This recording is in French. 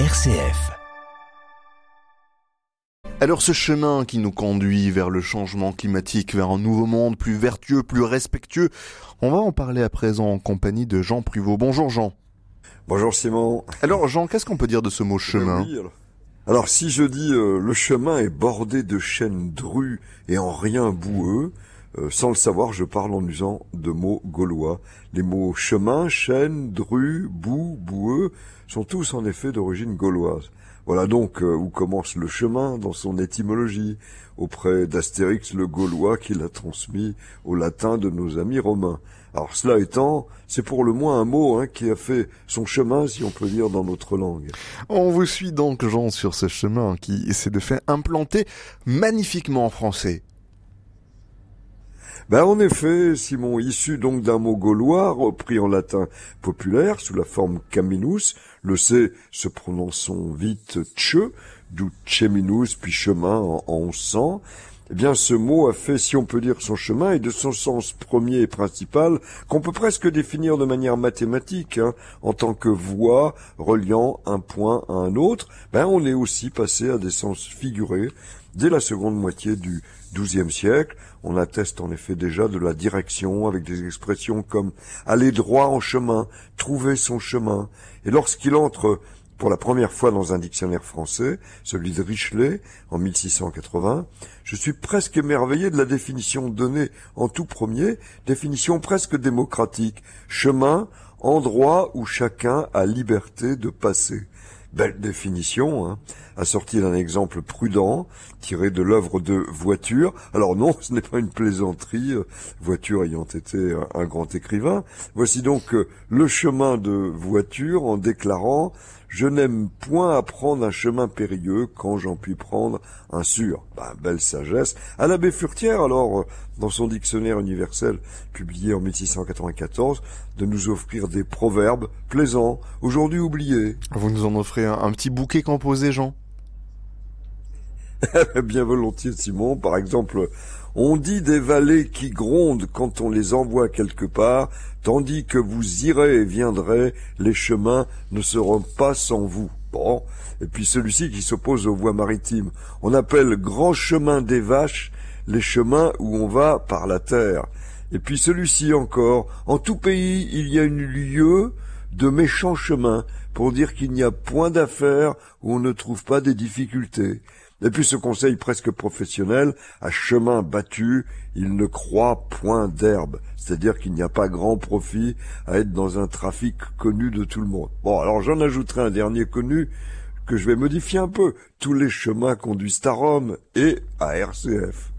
RCF. Alors ce chemin qui nous conduit vers le changement climatique, vers un nouveau monde plus vertueux, plus respectueux, on va en parler à présent en compagnie de Jean Pruvot. Bonjour Jean. Bonjour Simon. Alors Jean, qu'est-ce qu'on peut dire de ce mot chemin. Alors, si je dis euh, le chemin est bordé de chênes drus et en rien boueux, euh, sans le savoir, je parle en usant de mots gaulois. Les mots chemin, chêne, dru, boue, boueux sont tous en effet d'origine gauloise. Voilà donc euh, où commence le chemin dans son étymologie, auprès d'Astérix le Gaulois qui l'a transmis au latin de nos amis romains. Alors cela étant, c'est pour le moins un mot hein, qui a fait son chemin, si on peut dire, dans notre langue. On vous suit donc Jean sur ce chemin qui s'est de fait implanter magnifiquement en français. Ben en effet, Simon, issu donc d'un mot gaulois repris en latin populaire sous la forme caminus, le C se prononçant vite tche, d'où cheminus puis chemin en, en sens, eh bien, ce mot a fait, si on peut dire, son chemin et de son sens premier et principal, qu'on peut presque définir de manière mathématique, hein, en tant que voie reliant un point à un autre, ben, on est aussi passé à des sens figurés dès la seconde moitié du XIIe siècle. On atteste en effet déjà de la direction avec des expressions comme aller droit en chemin, trouver son chemin. Et lorsqu'il entre pour la première fois dans un dictionnaire français, celui de Richelet, en 1680, je suis presque émerveillé de la définition donnée en tout premier, définition presque démocratique, chemin, endroit où chacun a liberté de passer. Belle définition, hein, assortie d'un exemple prudent, tiré de l'œuvre de Voiture. Alors non, ce n'est pas une plaisanterie, euh, Voiture ayant été un, un grand écrivain. Voici donc euh, le chemin de Voiture en déclarant je n'aime point apprendre un chemin périlleux quand j'en puis prendre un sûr. Ben, belle sagesse. À l'abbé Furtière, alors, euh, dans son dictionnaire universel, publié en 1694, de nous offrir des proverbes plaisants, aujourd'hui oubliés. Vous nous en offrez un petit bouquet composé Jean? Bien volontiers, Simon. Par exemple, on dit des vallées qui grondent quand on les envoie quelque part, tandis que vous irez et viendrez, les chemins ne seront pas sans vous. Bon. Et puis celui-ci qui s'oppose aux voies maritimes. On appelle grand chemin des vaches les chemins où on va par la terre. Et puis celui-ci encore. En tout pays, il y a une lieu de méchants chemins pour dire qu'il n'y a point d'affaires où on ne trouve pas des difficultés. Et puis ce conseil presque professionnel, à chemin battu, il ne croit point d'herbe. C'est-à-dire qu'il n'y a pas grand profit à être dans un trafic connu de tout le monde. Bon, alors j'en ajouterai un dernier connu que je vais modifier un peu. Tous les chemins conduisent à Rome et à RCF.